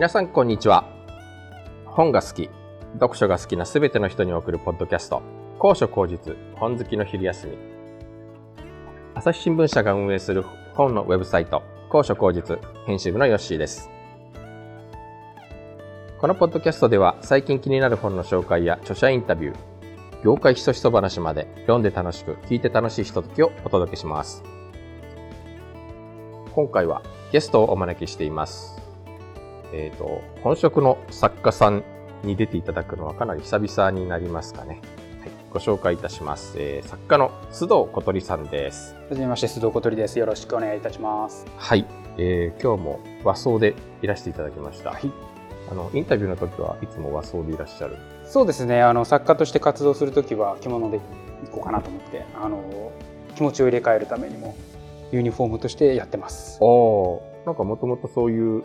皆さんこんにちは。本が好き読書が好きなすべての人に送るポッドキャスト。高所高実本好きの昼休み。朝日新聞社が運営する本のウェブサイト高所高実編集部のヨッシーです。このポッドキャストでは最近気になる本の紹介や著者インタビュー業界ひそひそ話まで読んで楽しく聞いて楽しいひとときをお届けします。今回はゲストをお招きしています。えっ、ー、と本職の作家さんに出ていただくのはかなり久々になりますかね。はい、ご紹介いたします、えー、作家の須藤小鳥さんです。はじめまして須藤小鳥です。よろしくお願いいたします。はい、えー、今日も和装でいらしていただきました、はい、あのインタビューの時はいつも和装でいらっしゃる？そうですね。あの作家として活動する時は着物でいこうかなと思ってあの気持ちを入れ替えるためにもユニフォームとしてやってます。おなんかもともとそういう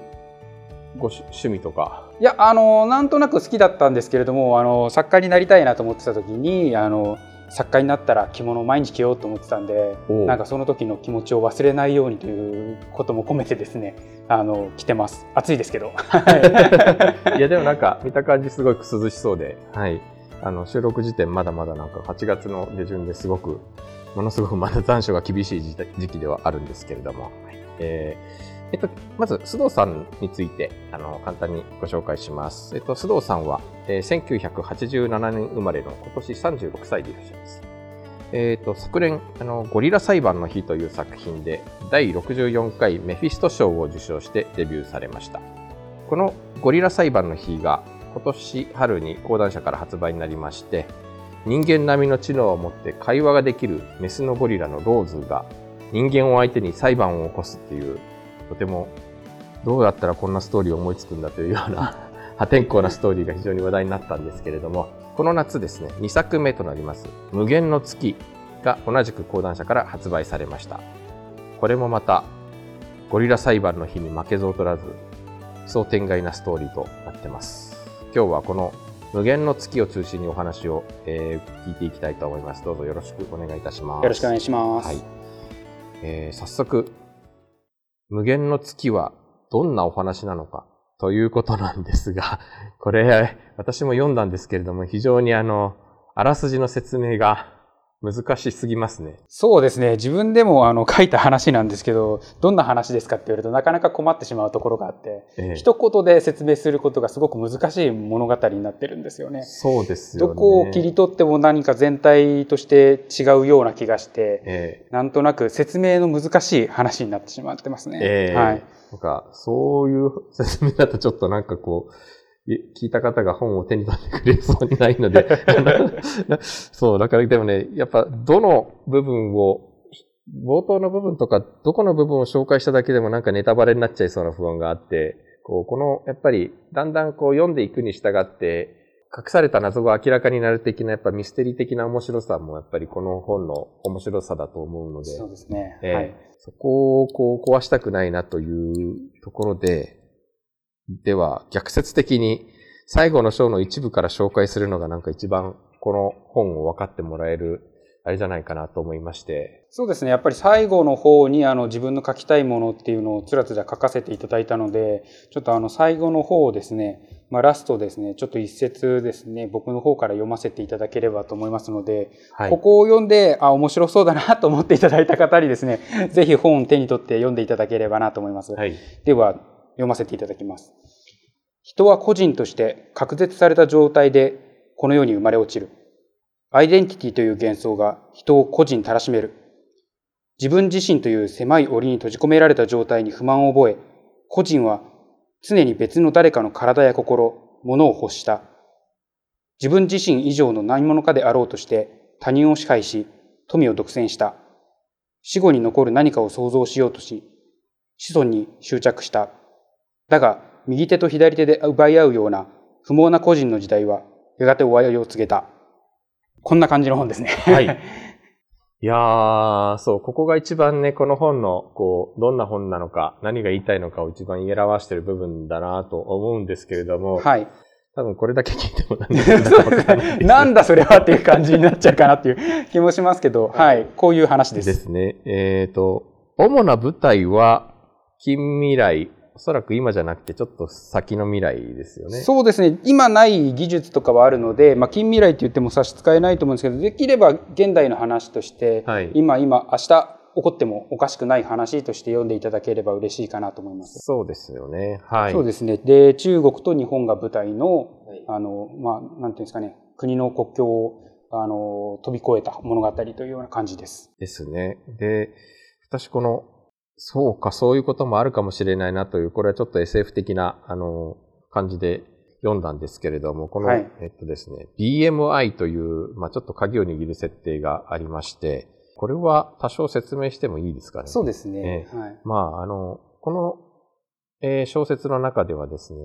ご趣味とか？いやあのなんとなく好きだったんですけれどもあの作家になりたいなと思ってた時にあの作家になったら着物を毎日着ようと思ってたんでなんかその時の気持ちを忘れないようにということも込めてですねあの着てます。暑いですけど。いやでもなんか見た感じすごく涼しそうで、はい、あの収録時点まだまだなんか8月の下旬ですごくものすごくまだ残暑が厳しい時期ではあるんですけれども、えー、えっと、まず須藤さんについてあの簡単にご紹介します。えっと、須藤さんは、えー、1987年生まれの今年36歳でいらっしゃいます。えっ、と、昨年、あの、ゴリラ裁判の日という作品で、第64回メフィスト賞を受賞してデビューされました。このゴリラ裁判の日が今年春に講談社から発売になりまして、人間並みの知能を持って会話ができるメスのゴリラのローズが人間を相手に裁判を起こすっていう、とてもどうやったらこんなストーリーを思いつくんだというような 破天荒なストーリーが非常に話題になったんですけれども、この夏ですね、2作目となります、無限の月が同じく講談社から発売されました。これもまた、ゴリラ裁判の日に負けず劣らず、想天外なストーリーとなってます。今日はこの無限の月を中心にお話を、えー、聞いていきたいと思います。どうぞよろしくお願いいたします。よろしくお願いします。はい。えー、早速、無限の月はどんなお話なのかということなんですが、これ、私も読んだんですけれども、非常にあの、あらすじの説明が難しすぎますね。そうですね。自分でもあの書いた話なんですけど、どんな話ですかって言われるとなかなか困ってしまうところがあって、ええ、一言で説明することがすごく難しい物語になってるんですよね。そうですよね。どこを切り取っても何か全体として違うような気がして、え、なんとなく説明の難しい話になってしまってますね。はい。なんか、そういう説明だとちょっとなんかこう、聞いた方が本を手に取ってくれそうにないので そう、だからでもね、やっぱどの部分を、冒頭の部分とか、どこの部分を紹介しただけでもなんかネタバレになっちゃいそうな不安があって、こう、この、やっぱり、だんだんこう読んでいくに従って、隠された謎が明らかになる的な、やっぱミステリー的な面白さも、やっぱりこの本の面白さだと思うので。そうですね。えー、はい。そこをこう壊したくないなというところで、では、逆説的に最後の章の一部から紹介するのがなんか一番この本を分かってもらえるあれじゃないかなと思いまして。そうですね。やっぱり最後の方にあの自分の書きたいものっていうのをつらつら書かせていただいたので、ちょっとあの最後の方をですね、まあラストですね、ちょっと一節ですね、僕の方から読ませていただければと思いますので、はい、ここを読んで、あ、面白そうだなと思っていただいた方にですね、ぜひ本を手に取って読んでいただければなと思います。はい、では、読ませていただきます。人は個人として隔絶された状態でこの世に生まれ落ちる。アイデンティティという幻想が人を個人たらしめる。自分自身という狭い檻に閉じ込められた状態に不満を覚え、個人は常に別の誰かの体や心、物を欲した。自分自身以上の何者かであろうとして他人を支配し、富を独占した。死後に残る何かを想像しようとし、子孫に執着した。だが、右手と左手で奪い合うような不毛な個人の時代は、やがて終わりを告げた。こんな感じの本ですね。はい。いやー、そう、ここが一番ね、この本の、こう、どんな本なのか、何が言いたいのかを一番言い表している部分だなと思うんですけれども、はい。多分これだけ聞いてもなん なんだそれはっていう感じになっちゃうかなっていう 気もしますけど、はい、こういう話です。ですね。えっ、ー、と、主な舞台は、近未来、おそらく今じゃなくてちょっと先の未来ですよね。そうですね。今ない技術とかはあるので、まあ、近未来って言っても差し支えないと思うんですけど、できれば現代の話として、はい今、今、明日起こってもおかしくない話として読んでいただければ嬉しいかなと思います。そうですよね。はい。そうですね。で、中国と日本が舞台の、あの、まあ、なんていうんですかね、国の国境を、あの、飛び越えた物語というような感じです。ですね。で、私この、そうか、そういうこともあるかもしれないなという、これはちょっと SF 的な、あの、感じで読んだんですけれども、この、はいえっとですね、BMI という、まあちょっと鍵を握る設定がありまして、これは多少説明してもいいですかね？そうですね。はい。まあ、あの、この、えー小説の中ではですね、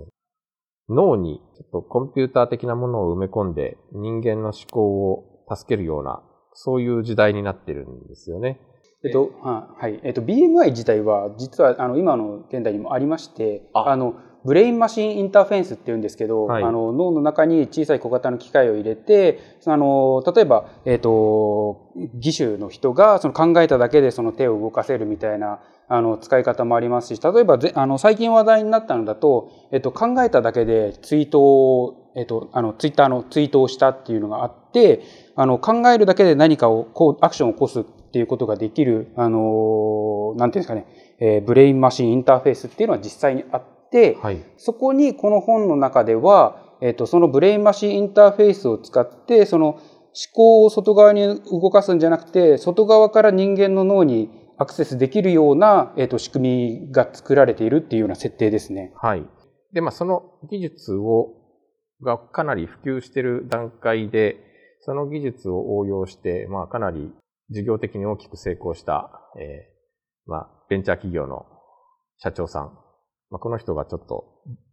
脳にちょっとコンピューター的なものを埋め込んで人間の思考を助けるような、そういう時代になってるんですよね。えっと、ははい。えっと、BMI 自体は、実は、あの、今の現代にもありまして、あ。あの、ブレインマシンインターフェンスって言うんですけど、はい。あの、脳の中に小さい小型の機械を入れて、あの、例えば、えっと、義手の人が、その考えただけでその手を動かせるみたいな、あの、使い方もありますし、例えばぜ、あの、最近話題になったのだと、えっと、考えただけでツイートを、えっと、あの、ツイッターのツイートをしたっていうのがあって、あの、考えるだけで何かを、こう、アクションを起こすっていうことができる、あの、なんていうんですかね、えーブレインマシンインターフェースっていうのは実際にあって、はい。そこにこの本の中では、えっ、と、そのブレインマシンインターフェースを使って、その思考を外側に動かすんじゃなくて、外側から人間の脳にアクセスできるような、えっ、と、仕組みが作られているっていうような設定ですね。はい。で、まあ、その技術を、がかなり普及している段階で、その技術を応用して、まあ、かなり事業的に大きく成功した、えーまあ、ベンチャー企業の社長さん。まあ、この人がちょっと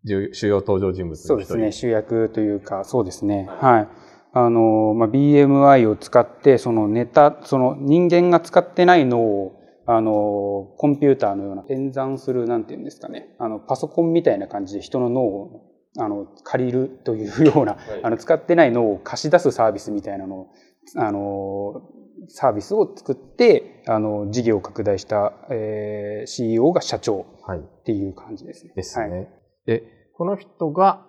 重主要登場人物そうですね。主役というか、そうですね。はい。あの、まあ、BMI を使って、そのネタ、その人間が使ってない脳を、あの、コンピューターのような演算する、なんていうんですかね。あの、パソコンみたいな感じで人の脳を、あの、借りるというような、あの、使ってない脳を貸し出すサービスみたいなのを、あの、サービスを作って、あの、事業を拡大した、えー CEO が社長はい。っていう感じですね。ですね。はいで、この人が、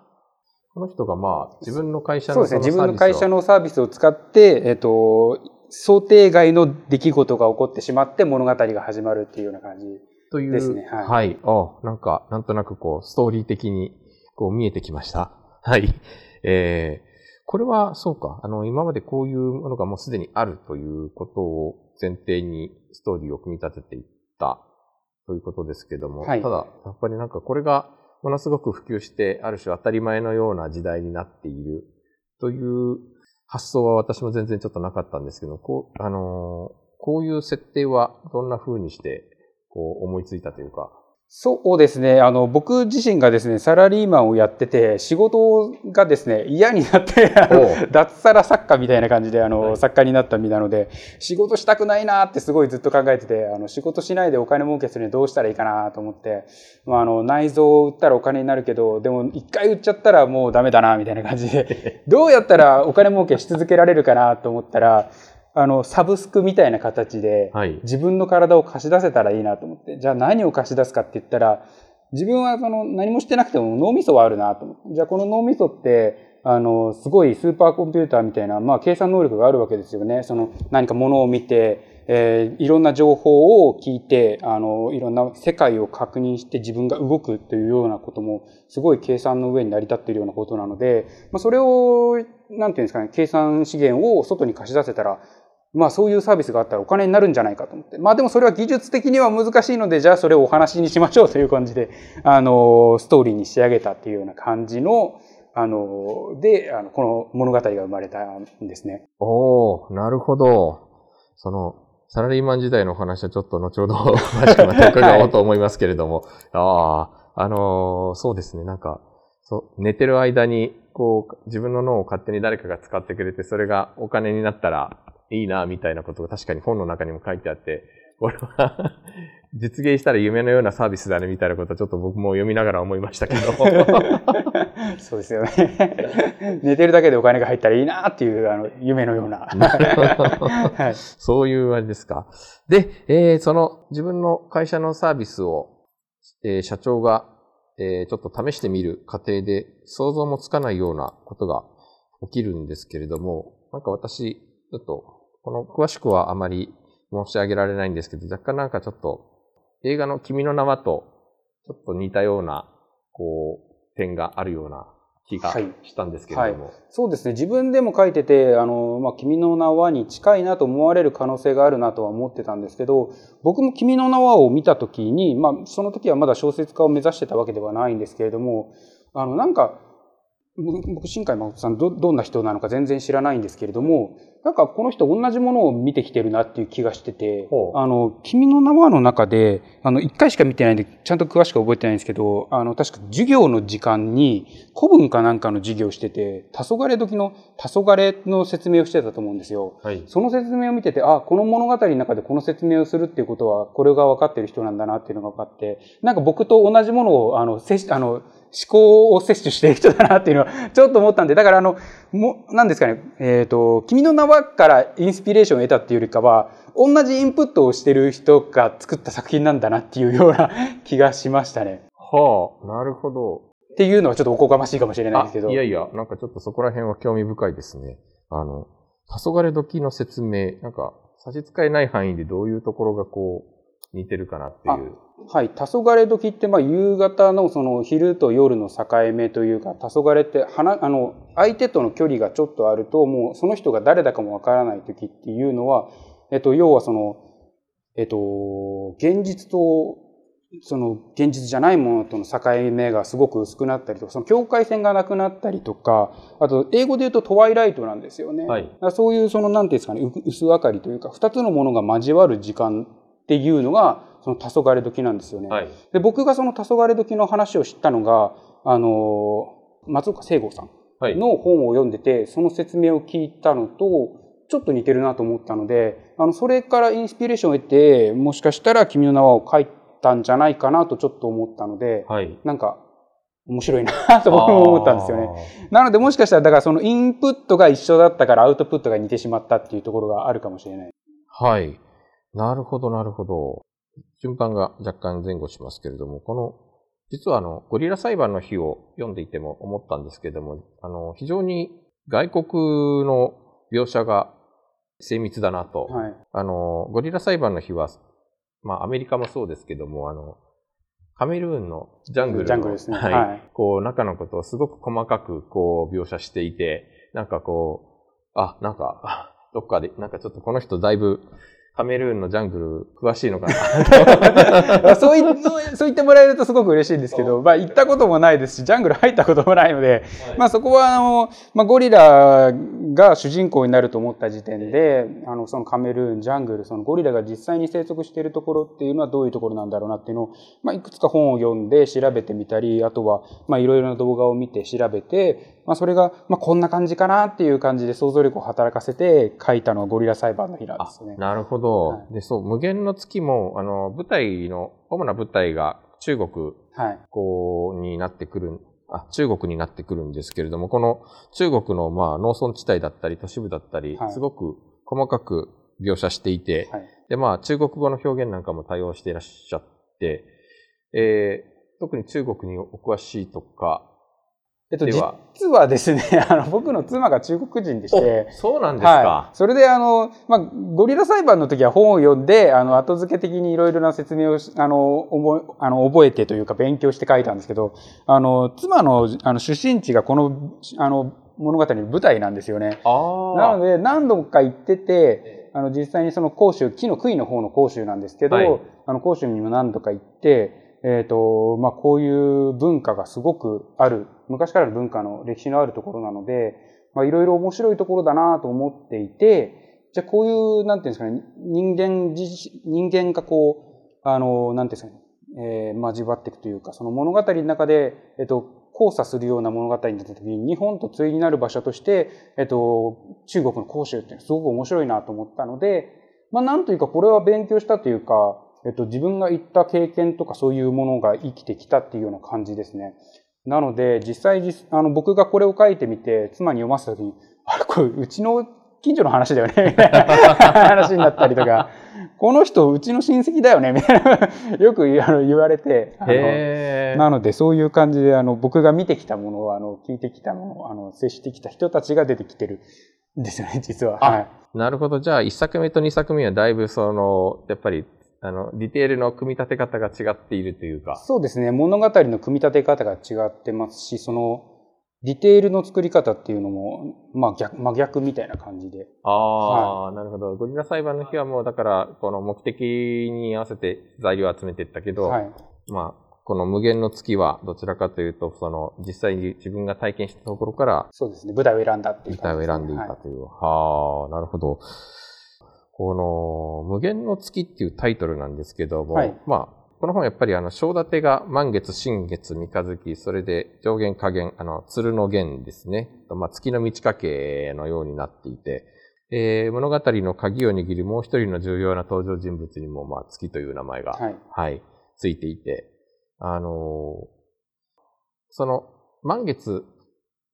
この人がまあ、自分の会社のそうですね。自分の会社ののサービスを使って、えっ、と、想定外の出来事が起こってしまって物語が始まるっていうような感じ。という、ですねはいはい。あなんか、なんとなくこう、ストーリー的に、こう見えてきました。はい。えー、これは、そうか。あの、今までこういうものがもうすでにあるということを前提にストーリーを組み立てていったということですけども、はいただ、やっぱりなんかこれがものすごく普及して、ある種当たり前のような時代になっているという発想は私も全然ちょっとなかったんですけど、こう、あのーこういう設定はどんな風にして、こう思いついたというか。そうですね。あの、僕自身がですね、サラリーマンをやってて、仕事がですね、嫌になって、脱サラ作家みたいな感じで、あの、はい作家になった身なので、仕事したくないなってすごいずっと考えてて、あの、仕事しないでお金儲けするにはどうしたらいいかなと思って、まあ、あの、内臓を売ったらお金になるけど、でも一回売っちゃったらもうダメだな、みたいな感じで、どうやったらお金儲けし続けられるかなと思ったら、あの、サブスクみたいな形で、はい。自分の体を貸し出せたらいいなと思って、じゃあ何を貸し出すかって言ったら、自分はその何もしてなくても脳みそはあるなと思って、じゃあこの脳みそって、あの、すごいスーパーコンピューターみたいな、まあ計算能力があるわけですよね。その何かものを見て、えーいろんな情報を聞いて、あの、いろんな世界を確認して自分が動くというようなことも、すごい計算の上に成り立っているようなことなので、まあそれを、なんていうんですかね、計算資源を外に貸し出せたら、まあそういうサービスがあったらお金になるんじゃないかと思って。まあでもそれは技術的には難しいので、じゃあそれをお話にしましょうという感じで、あの、ストーリーに仕上げたっていうような感じの、あの、で、あの、この物語が生まれたんですね。おー、なるほど。その、サラリーマン時代のお話はちょっと後ほど詳しくまた伺おうと思いますけれども、ああ、あのそうですね、なんか、そう、寝てる間に、こう、自分の脳を勝手に誰かが使ってくれて、それがお金になったらいいな、みたいなことが確かに本の中にも書いてあって、これは 実現したら夢のようなサービスだね、みたいなことはちょっと僕も読みながら思いましたけど。そうですよね。寝てるだけでお金が入ったらいいなっていう、あの、夢のような。はい。そういうあれですか。で、えーその自分の会社のサービスを、えー社長がえーちょっと試してみる過程で想像もつかないようなことが起きるんですけれども、なんか私、ちょっと、この詳しくはあまり申し上げられないんですけど、若干なんかちょっと、映画の君の名はと、ちょっと似たような、こう、点があるような気がはいしたんですけれども。そうですね。自分でも書いてて、あの、まあ、君の名はに近いなと思われる可能性があるなとは思ってたんですけど、僕も君の名はを見たときに、まあ、その時はまだ小説家を目指してたわけではないんですけれども、あの、なんか、僕僕新海誠さんど、どんな人なのか全然知らないんですけれども、なんかこの人同じものを見てきてるなっていう気がしててあの、君の名はの中で、あの、一回しか見てないんで、ちゃんと詳しく覚えてないんですけど、あの、確か授業の時間に古文かなんかの授業をしてて、黄昏時の黄昏の説明をしてたと思うんですよ。はい。その説明を見てて、あ、この物語の中でこの説明をするっていうことは、これが分かってる人なんだなっていうのが分かって、なんか僕と同じものを、あの、摂取あの、思考を摂取している人だなっていうのは、ちょっと思ったんで、だからあの、も、なんですかね、えっ、と、君の名はからインスピレーションを得たっていうよりかは、同じインプットをしてる人が作った作品なんだなっていうような気がしましたね。はあ、なるほど。っていうのはちょっとおこがましいかもしれないですけど。あいやいや、なんかちょっとそこら辺は興味深いですね。あの、黄昏時の説明、なんか差し支えない範囲でどういうところがこう、似てるかなっていう。はい。黄昏時って、まあ、夕方のその昼と夜の境目というか、黄昏って、花、あの、相手との距離がちょっとあると、もうその人が誰だかもわからない時っていうのは、えっと、要はその、えっと、現実と、その現実じゃないものとの境目がすごく薄くなったりとか、その境界線がなくなったりとか、あと、英語で言うとトワイライトなんですよね。はいそういう、その、なんていうんですかね、う薄明かりというか、二つのものが交わる時間っていうのが、その黄昏時なんですよね。はい。で僕がその黄昏時の話を知ったのが、あの、松岡聖吾さんはい。の本を読んでて、その説明を聞いたのと、ちょっと似てるなと思ったので、あの、それからインスピレーションを得て、もしかしたら君の名はを書いたんじゃないかなとちょっと思ったので、はい。なんか、面白いなと僕も思ったんですよね。なのでもしかしたら、だからそのインプットが一緒だったからアウトプットが似てしまったっていうところがあるかもしれない。はい。なるほど、なるほど。順番が若干前後しますけれども、この、実はあの、ゴリラ裁判の日を読んでいても思ったんですけれども、あの、非常に外国の描写が精密だなと。はい。あの、ゴリラ裁判の日は、まあ、アメリカもそうですけども、あの、カメルーンのジャングルの、ジャングルですねはい。はいこう、中のことをすごく細かく、こう、描写していて、なんかこう、あ、なんか、あ どっかで、なんかちょっとこの人だいぶ、カメルーンのジャングル詳しいのかな？そう言っそう言ってもらえるとすごく嬉しいんですけど、まあ行ったこともないですし、ジャングル入ったこともないので、まあそこはあの、まあゴリラが主人公になると思った時点で、あの、そのカメルーン、ジャングル、そのゴリラが実際に生息しているところっていうのはどういうところなんだろうなっていうのを、まあいくつか本を読んで調べてみたり、あとは、まあいろいろな動画を見て調べて、まあそれが、まあこんな感じかなっていう感じで想像力を働かせて書いたのがゴリラ裁判の日なんですね。なるほど、はで、そう、無限の月も、あの、舞台の、主な舞台が中国はい。こうになってくる、あ、中国になってくるんですけれども、この中国のまあ農村地帯だったり都市部だったり、はいすごく細かく描写していて、はい。でまあ中国語の表現なんかも対応していらっしゃって、えー、特に中国にお詳しいとか、えっと、実はですね、あの、僕の妻が中国人でして、おそうなんですか。はい。それで、あの、まあ、ゴリラ裁判の時は本を読んで、あの、後付け的にいろいろな説明をし、あの、覚え、あの、覚えてというか勉強して書いたんですけど、あの、妻の、あの、出身地がこの、あの、物語の舞台なんですよね。なので、何度か行ってて、あの、実際にその甲州、木の杭の方の甲州なんですけど、はいあの、甲州にも何度か行って、えっ、と、まあ、こういう文化がすごくある、昔からの文化の歴史のあるところなので、まあ、いろいろ面白いところだなと思っていて、じゃあこういう、なんていうんですかね、人間自、人間がこう、あの、なんていうんですかね、えー交わっていくというか、その物語の中で、えっと、交差するような物語になった時に、日本と対になる場所として、えっと、中国の広州ってすごく面白いなと思ったので、まあ、なんというか、これは勉強したというか、えっと、自分が行った経験とかそういうものが生きてきたっていうような感じですね。なので、実際実、あの、僕がこれを書いてみて、妻に読ませた時に、あれ、これ、うちの近所の話だよね、みたいな 話になったりとか、この人うちの親戚だよねみたいなよくあの言われてあのなのでそういう感じであの僕が見てきたものをあの聞いてきたものをあの接してきた人たちが出てきてるんですよね実は。あはいなるほど。じゃあ、1作目と2作目はだいぶその、やっぱり、あの、ディテールの組み立て方が違っているというか。そうですね。物語の組み立て方が違ってますし、その、ディテールの作り方っていうのも、まあ逆、真逆みたいな感じで。ああ、なるほど。ゴリラ裁判の日はもう、だから、この目的に合わせて材料を集めていったけど、はい。まあ、この無限の月はどちらかというと、その、実際に自分が体験したところから、そうですね。舞台を選んだっていう舞台を選んでいたはいという。はあ、なるほど。この、無限の月っていうタイトルなんですけども、はいまあ、この本やっぱりあの、章立てが満月、新月、三日月、それで上限下限、あの、鶴の弦ですね。まあ、月の満ち欠けのようになっていて、えー物語の鍵を握るもう一人の重要な登場人物にも、まあ、月という名前が、はい。はい、ついていて、あのーその満月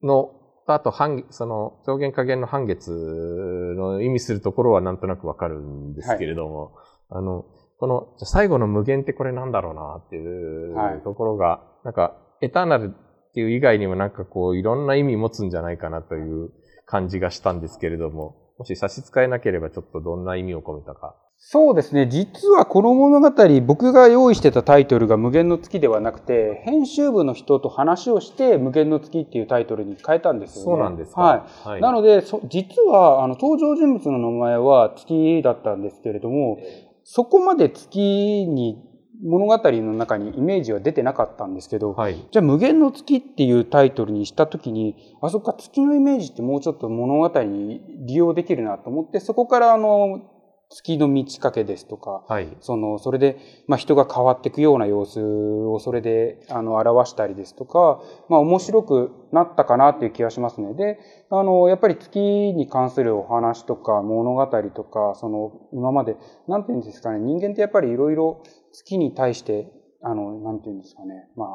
の、あと半、その上限下限の半月の意味するところはなんとなくわかるんですけれども、あの、この最後の無限ってこれなんだろうなっていはいうところが、なんか、エターナルっていう以外にもなんかこういろんな意味持つんじゃないかなという感じがしたんですけれども、もし差し支えなければちょっとどんな意味を込めたか。そうですね。実はこの物語、僕が用意してたタイトルが無限の月ではなくて、編集部の人と話をして無限の月っていうタイトルに変えたんですよね。そうなんですか。はい。はい。なので、そ実は、あの、登場人物の名前は月だったんですけれども、そこまで月に物語の中にイメージは出てなかったんですけど、はい。じゃあ無限の月っていうタイトルにしたときに、あ、そっか、月のイメージってもうちょっと物語に利用できるなと思って、そこからあの、月の満ち欠けですとか、はい。その、それで、まあ、人が変わっていくような様子をそれで、あの、表したりですとか、まあ、面白くなったかなっていう気がしますね。で、あの、やっぱり月に関するお話とか物語とか、その、今まで、なんていうんですかね、人間ってやっぱりいろいろ月に対して、あの、なんていうんですかね、まあ、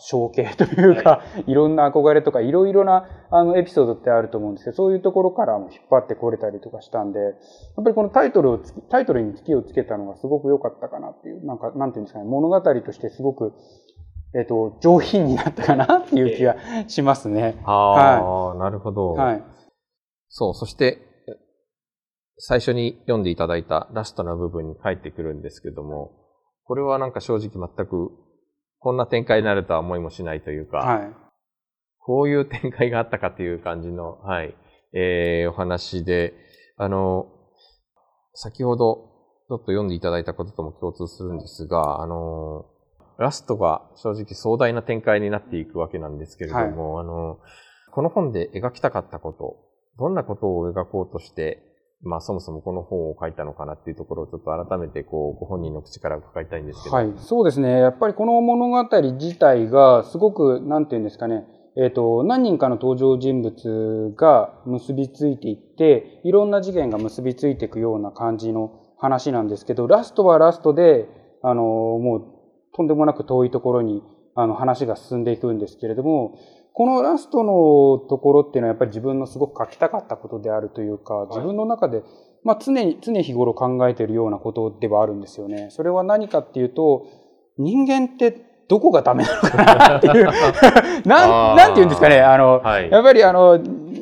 象形というか、い、ろんな憧れとか、いろいろな、あの、エピソードってあると思うんですけど、そういうところからも引っ張ってこれたりとかしたんで、やっぱりこのタイトルをタイトルに月をつけたのがすごく良かったかなっていう、なんか、なんていうんですかね、物語としてすごく、えっ、と、上品になったかなっていう気がしますね。ああ、なるほど。はい。そう、そして、え最初に読んでいただいたラストな部分に帰ってくるんですけども、これはなんか正直全く、こんな展開になるとは思いもしないというか、はい。こういう展開があったかという感じの、はい、えー、お話で、あの、先ほどちょっと読んでいただいたこととも共通するんですが、あの、ラストが正直壮大な展開になっていくわけなんですけれども、あの、この本で描きたかったこと、どんなことを描こうとして、まあそもそもこの本を書いたのかなっていうところをちょっと改めてこう、ご本人の口から伺いたいんですけど。はい。そうですね。やっぱりこの物語自体がすごく、なんていうんですかね、えっ、と、何人かの登場人物が結びついていって、いろんな事件が結びついていくような感じの話なんですけど、ラストはラストで、あの、もう、とんでもなく遠いところに、あの、話が進んでいくんですけれども、このラストのところっていうのはやっぱり自分のすごく書きたかったことであるというか、自分の中で、まあ常に、常日頃考えているようなことではあるんですよね。それは何かっていうと、人間ってどこがダメなのかなっていう、なん、なんて言うんですかね、あの、はい。やっぱりあの、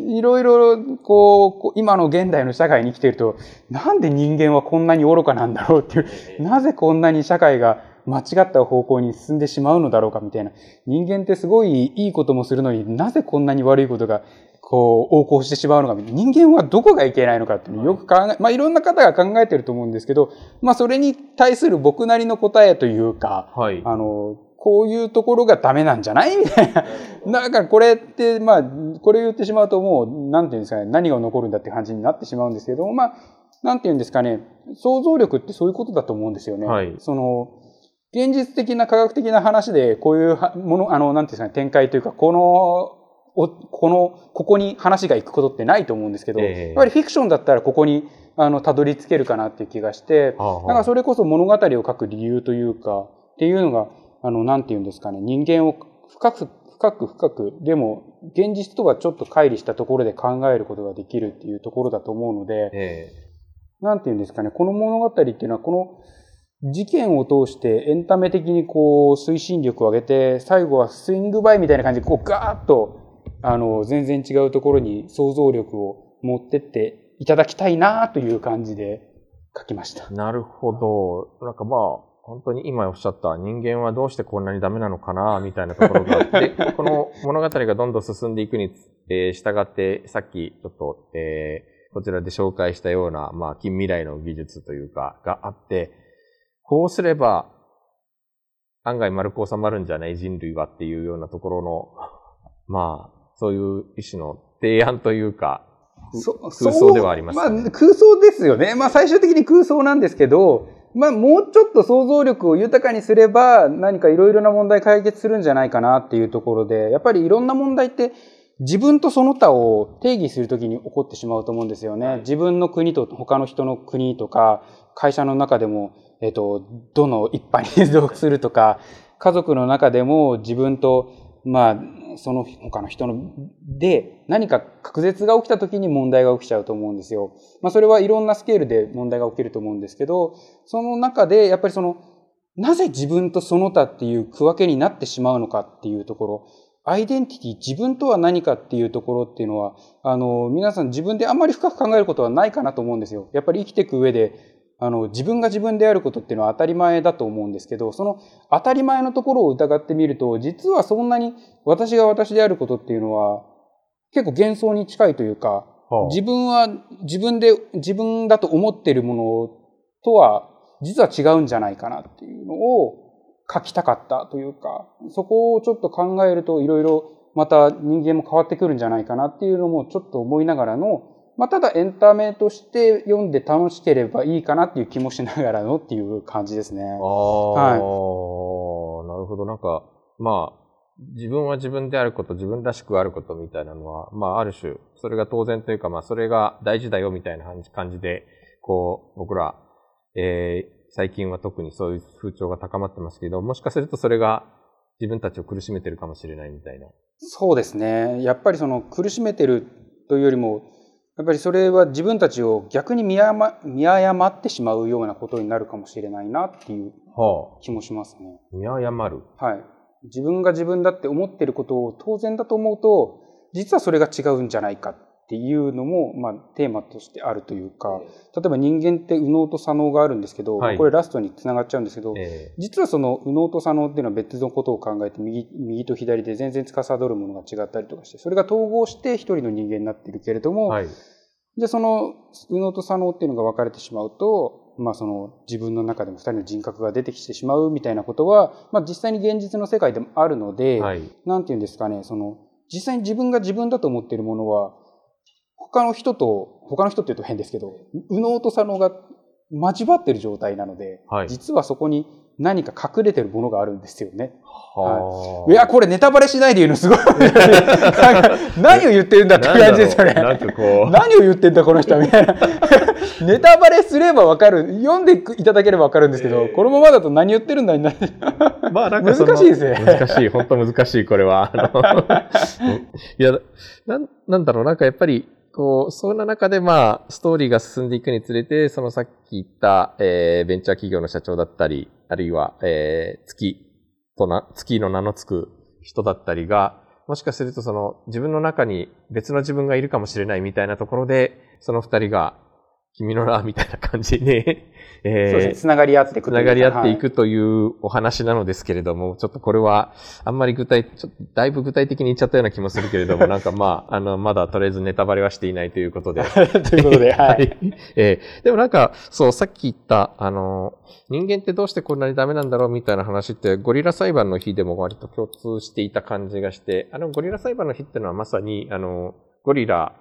いろいろ、こうこう、今の現代の社会に生きていると、なんで人間はこんなに愚かなんだろうっていう、なぜこんなに社会が間違った方向に進んでしまうのだろうかみたいな。人間ってすごいいいこともするのになぜこんなに悪いことがこう横行してしまうのかみたいな。人間はどこがいけないのかってよく考え、まあいろんな方が考えてると思うんですけど、まあそれに対する僕なりの答えというか、はい。あの、こういうところがダメなんじゃない？みたいな。なんかこれって、まあ、これ言ってしまうともう、なんていうんですかね、何が残るんだって感じになってしまうんですけども、まあ、なんていうんですかね、想像力ってそういうことだと思うんですよね。はいその、現実的な科学的な話で、こういうはもの、あの、なんていうんですかね、展開というか、この、おこの、ここに話が行くことってないと思うんですけど、ええ。やっぱりフィクションだったらここに、あの、たどり着けるかなっていう気がして、はあはあ。だからそれこそ物語を書く理由というか、っていうのが、あの、なんて言うんですかね、人間を深く、深く深く、でも、現実とはちょっと乖離したところで考えることができるっていうところだと思うので、え。なんていうんですかね、この物語っていうのは、この事件を通してエンタメ的にこう推進力を上げて、最後はスイングバイみたいな感じでこうガーッと、あの、全然違うところに想像力を持ってっていただきたいなという感じで書きました。なるほど。なんかまあ、本当に今おっしゃった人間はどうしてこんなにダメなのかなみたいなところがあって、この物語がどんどん進んでいくに、えー、従って、さっきちょっと、えー、こちらで紹介したような、まあ、近未来の技術というか、があって、こうすれば、案外丸く収まるんじゃない？人類はっていうようなところの、まあ、そういう一種の提案というか、空想ではあります、ね、まあ、空想ですよね。まあ、最終的に空想なんですけど、まあ、もうちょっと想像力を豊かにすれば、何かいろいろな問題解決するんじゃないかなっていうところで、やっぱりいろんな問題って、自分とその他を定義するときに起こってしまうと思うんですよね。自分の国と他の人の国とか、会社の中でも、えっと、どの一派に属するとか、家族の中でも自分と、まあ、その他の人ので何か隔絶が起きた時に問題が起きちゃうと思うんですよ。まあそれはいろんなスケールで問題が起きると思うんですけど、その中でやっぱりそのなぜ自分とその他っていう区分けになってしまうのかっていうところ、アイデンティティ、自分とは何かっていうところっていうのは、あの、皆さん自分であんまり深く考えることはないかなと思うんですよ。やっぱり生きていく上で、あの、自分が自分であることっていうのは当たり前だと思うんですけど、その当たり前のところを疑ってみると、実はそんなに私が私であることっていうのは、結構幻想に近いというか、はあ、自分は自分で、自分だと思っているものとは、実は違うんじゃないかなっていうのを、書きたかったというか、そこをちょっと考えるといろいろまた人間も変わってくるんじゃないかなっていうのもちょっと思いながらの、まあ、ただエンタメとして読んで楽しければいいかなっていう気もしながらのっていう感じですね。ああ、はい、なるほど。なんか、まあ、自分は自分であること、自分らしくあることみたいなのは、まあ、ある種、それが当然というか、まあ、それが大事だよみたいな感じで、こう、僕ら、えー、最近は特にそういう風潮が高まってますけど、もしかするとそれが自分たちを苦しめてるかもしれないみたいな。そうですね。やっぱりその苦しめてるというよりも、やっぱりそれは自分たちを逆に見誤見誤ってしまうようなことになるかもしれないなっていう気もしますね。はあ、見誤るはい。自分が自分だって思ってることを当然だと思うと、実はそれが違うんじゃないかっていうのも、まあ、テーマとしてあるというか、例えば人間って右脳と左脳があるんですけど、はい、これラストにつながっちゃうんですけど、えー、実はその右脳と左脳っていうのは別のことを考えて右、右と左で全然司るものが違ったりとかして、それが統合して一人の人間になっているけれども、はい、で、その右脳と左脳っていうのが分かれてしまうと、まあその自分の中でも二人の人格が出てきてしまうみたいなことは、まあ実際に現実の世界でもあるので、はい、なんていうんですかね、その、実際に自分が自分だと思っているものは、他の人と、他の人って言うと変ですけど、右脳と左脳が交わってる状態なので、はい、実はそこに何か隠れてるものがあるんですよね。はい、いや、これネタバレしないで言うのすごい。何を言ってるんだって感じですよね。何を言ってんだこの人みたいな。ネタバレすればわかる。読んでいただければわかるんですけど、えー、このままだと何言ってるんだまあなんか難しいですね。難しい。本当難しい、これは。いや、なん、なんだろう、なんかやっぱり、こう、そんな中でまあ、ストーリーが進んでいくにつれて、そのさっき言った、えー、ベンチャー企業の社長だったり、あるいは、えー、月とな、月の名のつく人だったりが、もしかするとその自分の中に別の自分がいるかもしれないみたいなところで、その二人が君の名みたいな感じで、えー、そうですね。つながり合っていく。つながり合っていくというお話なのですけれども、はい、ちょっとこれは、あんまり具体、ちょっとだいぶ具体的に言っちゃったような気もするけれども、なんかまあ、あの、まだとりあえずネタバレはしていないということで。ということで、はい。えー、でもなんか、そう、さっき言った、あの、人間ってどうしてこんなにダメなんだろうみたいな話って、ゴリラ裁判の日でも割と共通していた感じがして、あの、ゴリラ裁判の日ってのはまさに、あの、ゴリラ、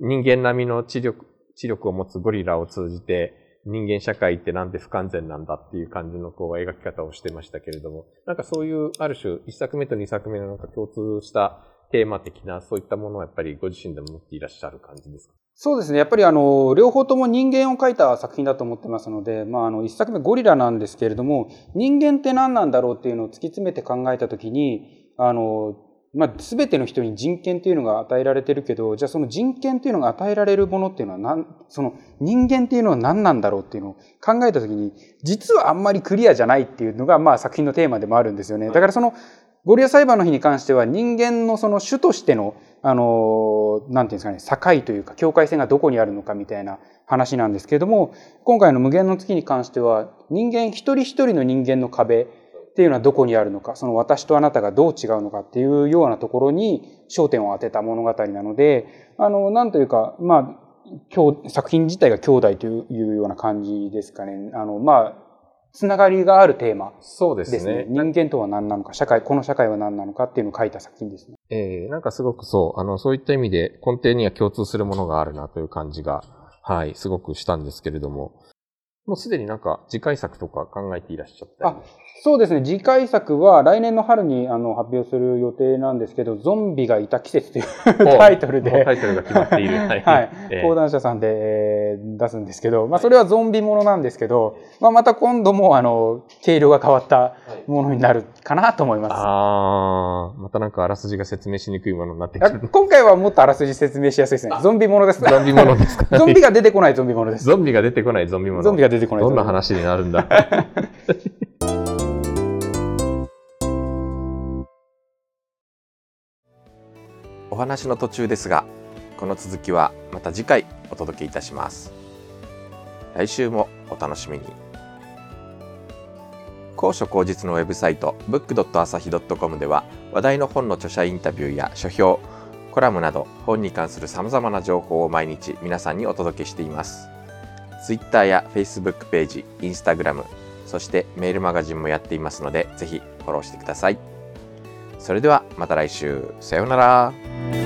人間並みの知力、知力を持つゴリラを通じて、人間社会ってなんで不完全なんだっていう感じのこう描き方をしてましたけれども、なんかそういうある種一作目と二作目のなんか共通したテーマ的なそういったものをやっぱりご自身でも持っていらっしゃる感じですか？そうですね。やっぱりあの、両方とも人間を描いた作品だと思ってますので、まああの、一作目ゴリラなんですけれども、人間って何なんだろうっていうのを突き詰めて考えたときに、あの、まあ、全ての人に人権っていうのが与えられてるけど、じゃあその人権っていうのが与えられるものっていうのは何、その人間っていうのは何なんだろうっていうのを考えたときに、実はあんまりクリアじゃないっていうのが、まあ作品のテーマでもあるんですよね。だからその、ゴリラ裁判の日に関しては人間のその種としての、あの、なんていうんですかね、境というか境界線がどこにあるのかみたいな話なんですけれども、今回の無限の月に関しては、人間一人一人の人間の壁、っていうのはどこにあるのか、その私とあなたがどう違うのかっていうようなところに焦点を当てた物語なので、あの、なんというか、まあ、作品自体が兄弟というような感じですかね。あの、まあ、つながりがあるテーマですね。そうですね。人間とは何なのか、社会、この社会は何なのかっていうのを書いた作品ですね。ええー、なんかすごくそう、あの、そういった意味で根底には共通するものがあるなという感じが、はい、すごくしたんですけれども、もうすでになんか次回作とか考えていらっしゃったあ、そうですね。次回作は来年の春にあの発表する予定なんですけど、ゾンビがいた季節という タイトルで。タイトルが決まっている。はい。はい。講談社さんで、えー、出すんですけど、まあそれはゾンビものなんですけど、まあまた今度もあの、軽量が変わったものになるかなと思います。ああ、またなんかあらすじが説明しにくいものになってくる。今回はもっとあらすじ説明しやすいですね。ゾンビものです。ゾンビものですか、ゾンビが出てこないゾンビものです。ゾンビが出てこないゾンビもの。ゾンビが出てこないどんな話になるんだ。お話の途中ですが、この続きはまた次回お届けいたします。来週もお楽しみに。高所高実のウェブサイト book.asahi.com では話題の本の著者インタビューや書評、コラムなど本に関する様々な情報を毎日皆さんにお届けしています。Twitter や Facebook ページ、Instagram、そしてメールマガジンもやっていますので、ぜひフォローしてください。それではまた来週。さようなら。